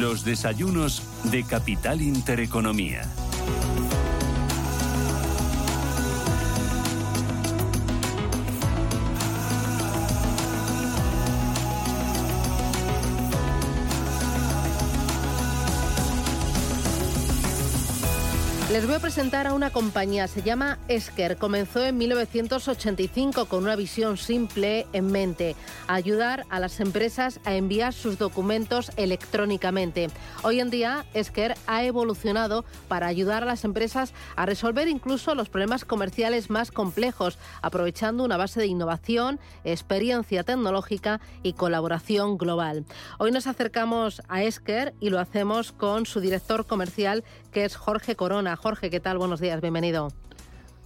Los desayunos de Capital Intereconomía. Les voy a presentar a una compañía, se llama Esker. Comenzó en 1985 con una visión simple en mente, ayudar a las empresas a enviar sus documentos electrónicamente. Hoy en día, Esker ha evolucionado para ayudar a las empresas a resolver incluso los problemas comerciales más complejos, aprovechando una base de innovación, experiencia tecnológica y colaboración global. Hoy nos acercamos a Esker y lo hacemos con su director comercial, que es Jorge Corona. Jorge, ¿qué tal? Buenos días, bienvenido.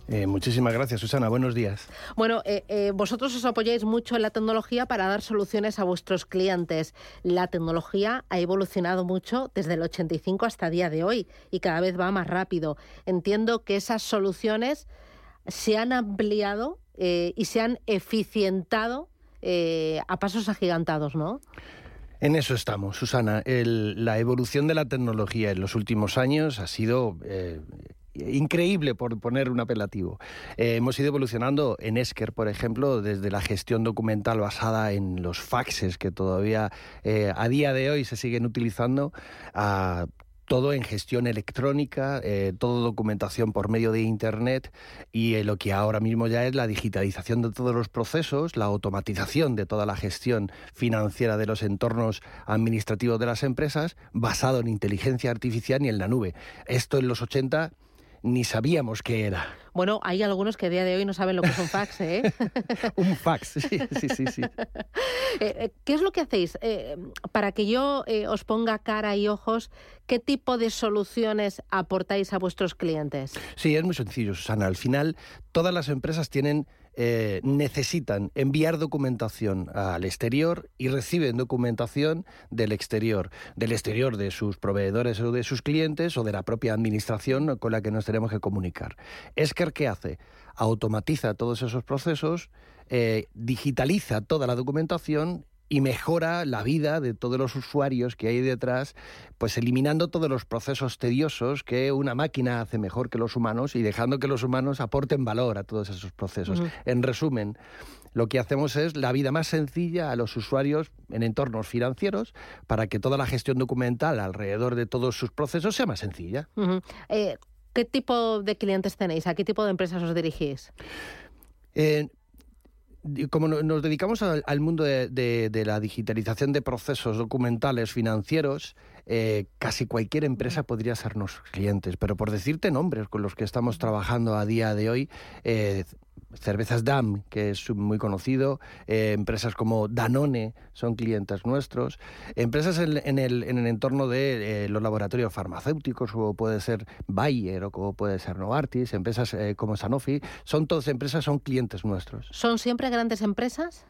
Eh, muchísimas gracias, Susana. Buenos días. Bueno, eh, eh, vosotros os apoyáis mucho en la tecnología para dar soluciones a vuestros clientes. La tecnología ha evolucionado mucho desde el 85 hasta el día de hoy y cada vez va más rápido. Entiendo que esas soluciones se han ampliado y se han eficientado a pasos agigantados, ¿no? En eso estamos, Susana. la evolución de la tecnología en los últimos años ha sido eh, increíble, por poner un apelativo. Eh, hemos ido evolucionando en Esker, por ejemplo, desde la gestión documental basada en los faxes que todavía eh, a día de hoy se siguen utilizando, a todo en gestión electrónica, eh, todo documentación por medio de Internet y eh, lo que ahora mismo ya es la digitalización de todos los procesos, la automatización de toda la gestión financiera de los entornos administrativos de las empresas, basado en inteligencia artificial y en la nube. Esto en los 80 ni sabíamos qué era. Bueno, hay algunos que a día de hoy no saben lo que es un fax, ¿eh? un fax, sí, sí, sí. sí. Eh, eh, ¿Qué es lo que hacéis? Eh, para que yo os ponga cara y ojos, ¿qué tipo de soluciones aportáis a vuestros clientes? Sí, es muy sencillo, Susana. Al final, todas las empresas tienen eh, necesitan enviar documentación al exterior y reciben documentación del exterior, del exterior de sus proveedores o de sus clientes o de la propia administración con la que nos tenemos que comunicar. Esker, ¿qué hace? Automatiza todos esos procesos, eh, digitaliza toda la documentación y mejora la vida de todos los usuarios que hay detrás, pues eliminando todos los procesos tediosos que una máquina hace mejor que los humanos y dejando que los humanos aporten valor a todos esos procesos. En resumen, lo que hacemos es la vida más sencilla a los usuarios en entornos financieros para que toda la gestión documental alrededor de todos sus procesos sea más sencilla. Eh, ¿Qué tipo de clientes tenéis? ¿A qué tipo de empresas os dirigís? Eh, como nos dedicamos al, mundo de, la digitalización de procesos documentales financieros, eh, casi cualquier empresa podría ser nuestros clientes. Pero por decirte nombres con los que estamos trabajando a día de hoy, eh, Cervezas DAM, que es muy conocido, eh, empresas como Danone son clientes nuestros, empresas en, el, entorno de eh, los laboratorios farmacéuticos, como puede ser Bayer o como puede ser Novartis, empresas eh, como Sanofi, son todas empresas, son clientes nuestros. ¿Son siempre grandes empresas?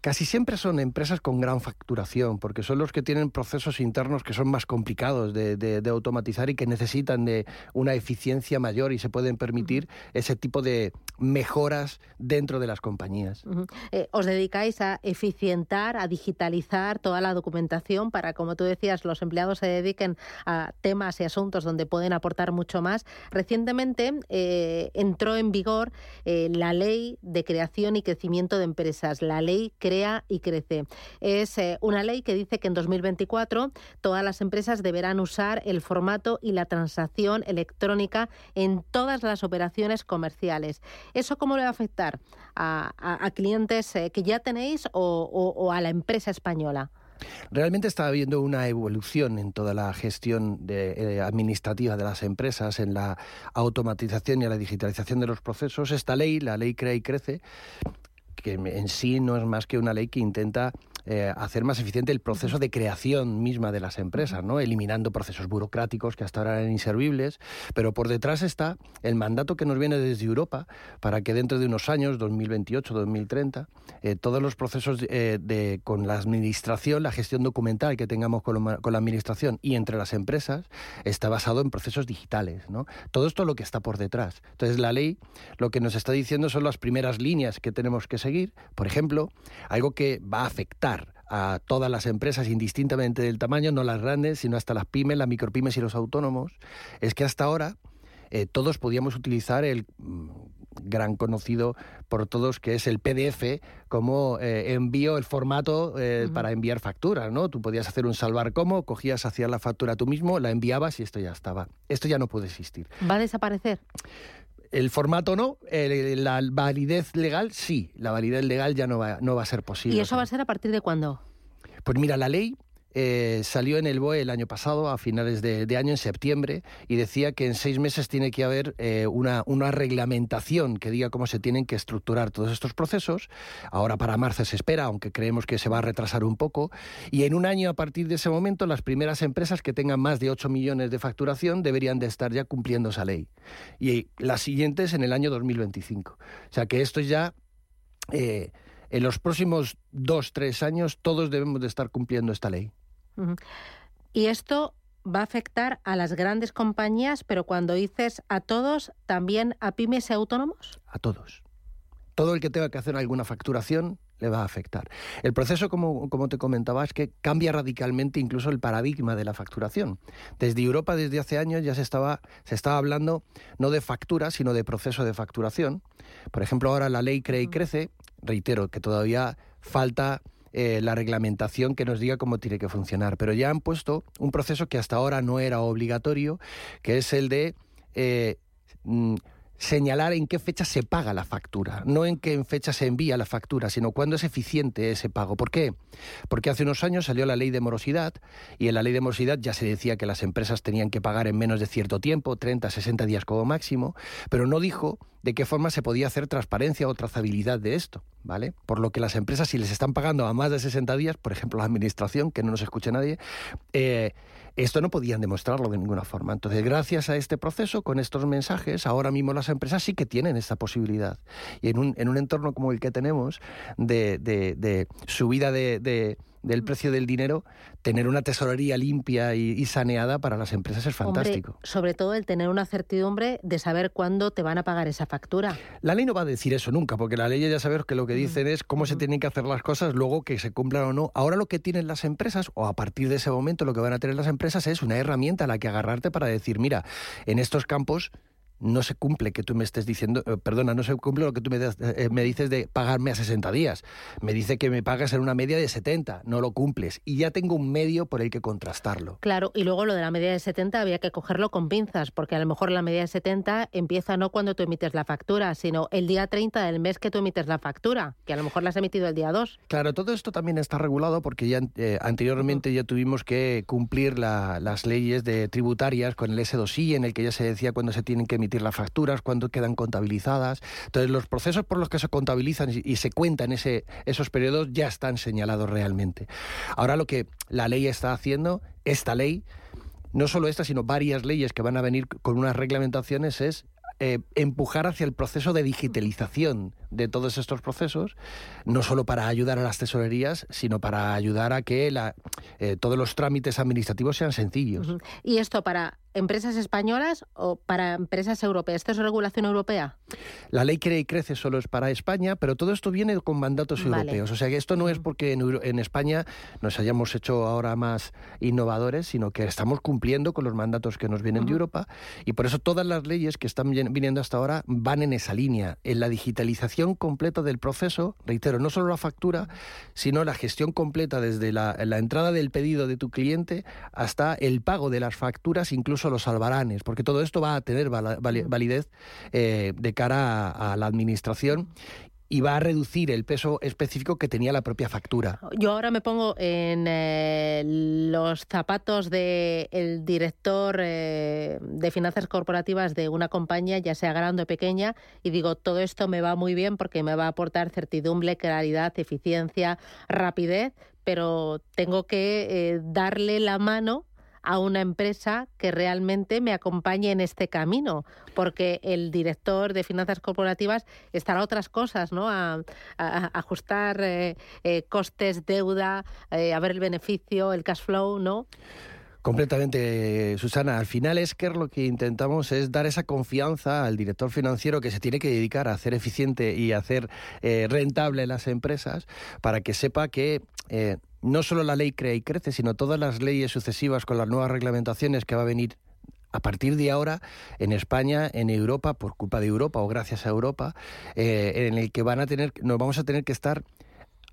Casi siempre son empresas con gran facturación, porque son los que tienen procesos internos que son más complicados de, automatizar y que necesitan de una eficiencia mayor y se pueden permitir ese tipo de mejoras dentro de las compañías. Eh, os dedicáis a eficientar, a digitalizar toda la documentación para, como tú decías, los empleados se dediquen a temas y asuntos donde pueden aportar mucho más. Recientemente eh, entró en vigor eh, la ley de creación y crecimiento de empresas, la ley y crece. Es una ley que dice que en 2024 todas las empresas deberán usar el formato y la transacción electrónica en todas las operaciones comerciales. ¿Eso cómo afectar a, clientes eh, que ya tenéis o, a la empresa española? Realmente está habiendo una evolución en toda la gestión eh, administrativa de las empresas, en la automatización y la digitalización de los procesos. Esta ley, la ley Crea y Crece, que en sí no es más que una ley que intenta eh, hacer más eficiente el proceso de creación misma de las empresas, ¿no? eliminando procesos burocráticos que hasta ahora eran inservibles, pero por detrás está el mandato que nos viene desde Europa para que dentro de unos años, 2028, 2030, eh, todos los procesos eh, de, con la administración, la gestión documental que tengamos con, con, la administración y entre las empresas, está basado en procesos digitales. ¿no? Todo esto es lo que está por detrás. Entonces la ley lo que nos está diciendo son las primeras líneas que tenemos que seguir. Por ejemplo, algo que va a afectar a todas las empresas, indistintamente del tamaño, no las grandes, sino hasta las pymes, las micropymes y los autónomos, es que hasta ahora eh, todos podíamos utilizar el mm, gran conocido por todos que es el PDF como eh, envío, el formato eh, para enviar facturas, ¿no? Tú podías hacer un salvar como, cogías, hacías la factura tú mismo, la enviabas y esto ya estaba. Esto ya no puede existir. ¿Va a desaparecer? El formato no, la validez legal sí, la validez legal ya no va, no va a ser posible. ¿Y eso va a ser a partir de cuándo? Pues mira, la ley eh, salió en el BOE el año pasado, a finales de, año, en septiembre, y decía que en seis meses tiene que haber eh, una, una, reglamentación que diga cómo se tienen que estructurar todos estos procesos. Ahora para marzo se espera, aunque creemos que se va a retrasar un poco. Y en un año, a partir de ese momento, las primeras empresas que tengan más de 8 millones de facturación deberían de estar ya cumpliendo esa ley. Y las siguientes en el año 2025. O sea que esto ya... Eh, en los próximos dos, tres años todos debemos de estar cumpliendo esta ley. Y esto va a afectar a las grandes compañías, pero cuando dices a todos, ¿también a pymes y autónomos? A todos. Todo el que tenga que hacer alguna facturación le va a afectar. El proceso, como, como te comentaba, es que cambia radicalmente incluso el paradigma de la facturación. Desde Europa, desde hace años, ya se estaba, se estaba hablando no de factura, sino de proceso de facturación. Por ejemplo, ahora la ley Cree y Crece, reitero que todavía falta eh, la reglamentación que nos diga cómo tiene que funcionar. Pero ya han puesto un proceso que hasta ahora no era obligatorio, que es el de eh, mm, señalar en qué fecha se paga la factura, no en qué fecha se envía la factura, sino cuándo es eficiente ese pago. ¿Por qué? Porque hace unos años salió la ley de morosidad y en la ley de morosidad ya se decía que las empresas tenían que pagar en menos de cierto tiempo, 30, 60 días como máximo, pero no dijo de qué forma se podía hacer transparencia o trazabilidad de esto, ¿vale? Por lo que las empresas, si les están pagando a más de 60 días, por ejemplo la administración, que no nos escuche nadie, eh, esto no podían demostrarlo de ninguna forma. Entonces, gracias a este proceso, con estos mensajes, ahora mismo las empresas sí que tienen esta posibilidad. Y en un, en un entorno como el que tenemos, de, de, subida de del mm. precio del dinero, tener una tesorería limpia y, saneada para las empresas es fantástico. sobre todo el tener una certidumbre de saber cuándo te van a pagar esa factura. La ley no va a decir eso nunca, porque la ley ya sabes que lo que mm. dicen es cómo se mm. tienen que hacer las cosas, luego que se cumplan o no. Ahora lo que tienen las empresas, o a partir de ese momento lo que van a tener las empresas es una herramienta a la que agarrarte para decir, mira, en estos campos no se cumple que tú me estés diciendo, eh, perdona, no se cumple lo que tú me, eh, me, dices de pagarme a 60 días. Me dice que me pagas en una media de 70, no lo cumples. Y ya tengo un medio por el que contrastarlo. Claro, y luego lo de la media de 70 había que cogerlo con pinzas, porque a lo mejor la media de 70 empieza no cuando tú emites la factura, sino el día 30 del mes que tú emites la factura, que a lo mejor la has emitido el día 2. Claro, todo esto también está regulado porque ya eh, anteriormente ya tuvimos que cumplir las leyes de tributarias con el S2I, en el que ya se decía cuándo se tienen que emitir las facturas, cuándo quedan contabilizadas. Entonces, los procesos por los que se contabilizan y se cuentan ese, esos periodos ya están señalados realmente. Ahora lo que la ley está haciendo, esta ley, no solo esta, sino varias leyes que van a venir con unas reglamentaciones, es eh, empujar hacia el proceso de digitalización de todos estos procesos, no solo para ayudar a las tesorerías, sino para ayudar a que la, eh, todos los trámites administrativos sean sencillos. ¿Y esto para empresas españolas o para empresas europeas? ¿Esto es regulación europea? La ley Cree y Crece solo es para España, pero todo esto viene con mandatos europeos. O sea que esto no es porque en, España nos hayamos hecho ahora más innovadores, sino que estamos cumpliendo con los mandatos que nos vienen de Europa y por eso todas las leyes que están viniendo hasta ahora van en esa línea, en la digitalización completa del proceso, reitero, no solo la factura, sino la gestión completa desde la, entrada del pedido de tu cliente hasta el pago de las facturas, incluso los albaranes, porque todo esto va a tener validez eh, de cara a, la administración y va a reducir el peso específico que tenía la propia factura. Yo ahora me pongo en eh, los zapatos del director eh, de finanzas corporativas de una compañía, ya sea grande o pequeña, y digo, todo esto me va muy bien porque me va a aportar certidumbre, claridad, eficiencia, rapidez, pero tengo que eh, darle la mano a una empresa que realmente me acompañe en este camino, porque el director de finanzas corporativas estará a otras cosas, ¿no? A, ajustar eh, eh, costes, deuda, eh, a ver el beneficio, el cash flow, ¿no? Completamente, Susana. Al final es que lo que intentamos es dar esa confianza al director financiero que se tiene que dedicar a hacer eficiente y hacer rentable las empresas para que sepa que no solo la ley crea y crece, sino todas las leyes sucesivas con las nuevas reglamentaciones que va a venir a partir de ahora en España, en Europa, por culpa de Europa o gracias a Europa, eh, en el que van a tener, nos vamos a tener que estar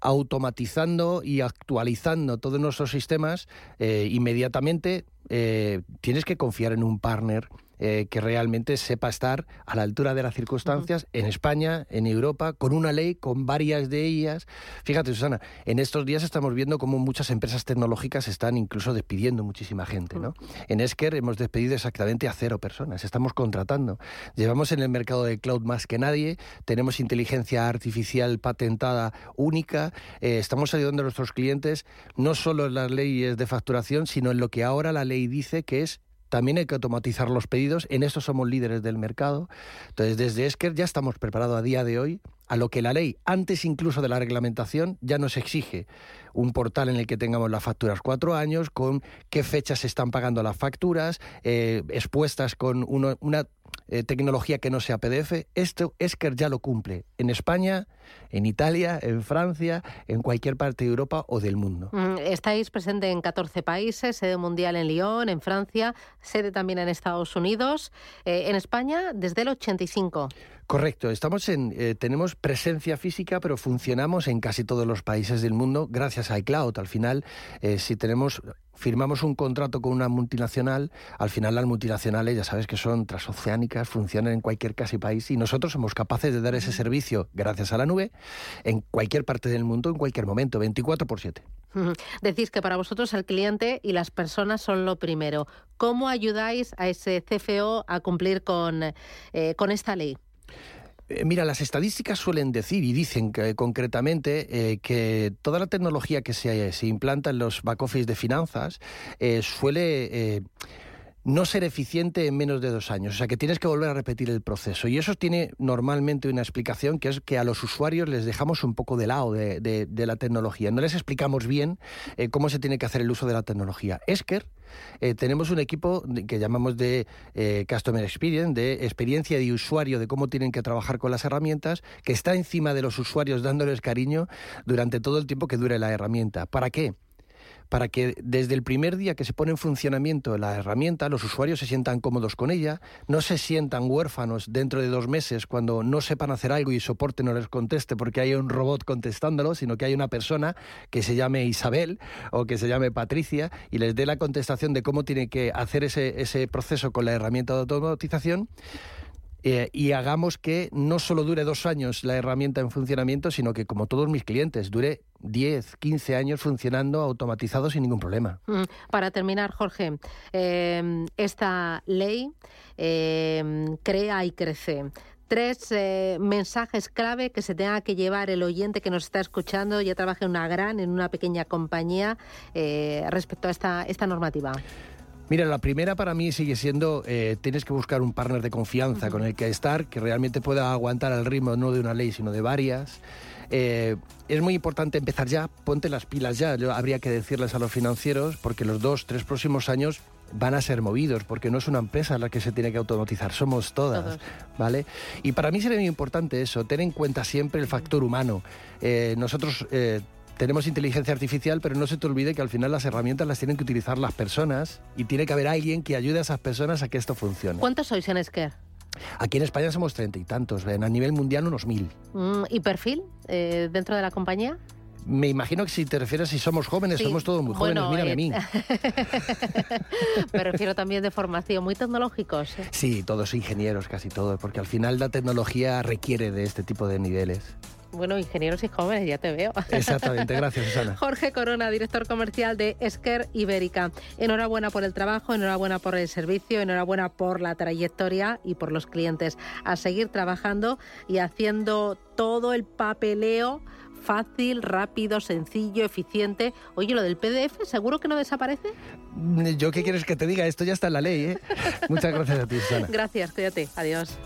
automatizando y actualizando todos nuestros sistemas eh, inmediatamente. Eh, tienes que confiar en un partner eh, que realmente sepa estar a la altura de las circunstancias en España, en Europa, con una ley, con varias de ellas. Fíjate, Susana, en estos días estamos viendo cómo muchas empresas tecnológicas están incluso despidiendo muchísima gente. ¿no? En Esker hemos despedido exactamente a cero personas, estamos contratando. Llevamos en el mercado de cloud más que nadie, tenemos inteligencia artificial patentada única, eh, estamos ayudando a nuestros clientes no solo en las leyes de facturación, sino en lo que ahora la ley dice que es también hay que automatizar los pedidos. En esto somos líderes del mercado. Entonces, desde Esker ya estamos preparados a día de hoy a lo que la ley, antes incluso de la reglamentación, ya nos exige un portal en el que tengamos las facturas cuatro años, con qué fechas se están pagando las facturas, eh, expuestas con una eh, tecnología que no sea PDF. Esto Esker ya lo cumple en España, en Italia, en Francia, en cualquier parte de Europa o del mundo. Mm, estáis presente en 14 países, sede mundial en Lyon, en Francia, sede también en Estados Unidos, eh, en España desde el 85. Correcto, estamos en, eh, tenemos presencia física, pero funcionamos en casi todos los países del mundo gracias a iCloud. Al final, eh, si tenemos firmamos un contrato con una multinacional, al final las multinacionales ya sabes que son transoceánicas, funcionan en cualquier casi país y nosotros somos capaces de dar ese servicio gracias a la nube en cualquier parte del mundo, en cualquier momento, 24 por 7. Decís que para vosotros el cliente y las personas son lo primero. ¿Cómo ayudáis a ese CFO a cumplir con, eh, con esta ley? Eh, mira, las estadísticas suelen decir y dicen que, concretamente eh, que toda la tecnología que se, se, implanta en los back office de finanzas eh, suele no ser eficiente en menos de dos años. O sea, que tienes que volver a repetir el proceso. Y eso tiene normalmente una explicación que es que a los usuarios les dejamos un poco de lado de, la tecnología. No les explicamos bien eh, cómo se tiene que hacer el uso de la tecnología. Esker, eh, tenemos un equipo que llamamos de eh, Customer Experience, de experiencia de usuario, de cómo tienen que trabajar con las herramientas, que está encima de los usuarios dándoles cariño durante todo el tiempo que dure la herramienta. ¿Para qué? Para que desde el primer día que se pone en funcionamiento la herramienta, los usuarios se sientan cómodos con ella, no se sientan huérfanos dentro de dos meses cuando no sepan hacer algo y soporte no les conteste porque hay un robot contestándolo, sino que hay una persona que se llame Isabel o que se llame Patricia y les dé la contestación de cómo tiene que hacer ese, ese proceso con la herramienta de automatización eh, y hagamos que no solo dure dos años la herramienta en funcionamiento, sino que, como todos mis clientes, dure 10, 15 años funcionando automatizado sin ningún problema. Mm, para terminar, Jorge, em, esta ley em, crea y crece tres eh, mensajes clave que se tenga que llevar el oyente que nos está escuchando, ya trabaja en una gran, en una pequeña compañía, eh, respecto a esta, esta normativa. Mira, la primera para mí sigue siendo, eh, tienes que buscar un partner de confianza con el que estar, que realmente pueda aguantar el ritmo no de una ley, sino de varias. Eh, es muy importante empezar ya, ponte las pilas ya, Yo, habría que decirles a los financieros, porque los dos, tres próximos años van a ser movidos, porque no es una empresa la que se tiene que automatizar, somos todas, ¿vale? Y para mí sería muy importante eso, tener en cuenta siempre el factor humano. Eh, nosotros tenemos inteligencia artificial, pero no se te olvide que al final las herramientas las tienen que utilizar las personas y tiene que haber alguien que ayude a esas personas a que esto funcione. ¿Cuántos sois en Esker? Aquí en España somos treinta y tantos, a nivel mundial unos mil. Mm, ¿Y perfil eh, dentro de la compañía? Me imagino que si te refieres si somos jóvenes, somos todos muy jóvenes, mírame a eh, mí. Me refiero también de formación, muy tecnológicos. Sí, todos ingenieros, casi todos, porque al final la tecnología requiere de este tipo de niveles. Bueno, ingenieros y jóvenes, ya te veo. Exactamente, gracias Susana. Jorge Corona, director comercial de Esker Ibérica. Enhorabuena por el trabajo, enhorabuena por el servicio, enhorabuena por la trayectoria y por los clientes. A seguir trabajando y haciendo todo el papeleo fácil, rápido, sencillo, eficiente. Oye, lo del PDF, ¿seguro que no desaparece? ¿Yo qué quieres que te diga? Esto ya está en la ley, ¿eh? Muchas gracias a ti, Susana. Gracias, cuídate. Adiós.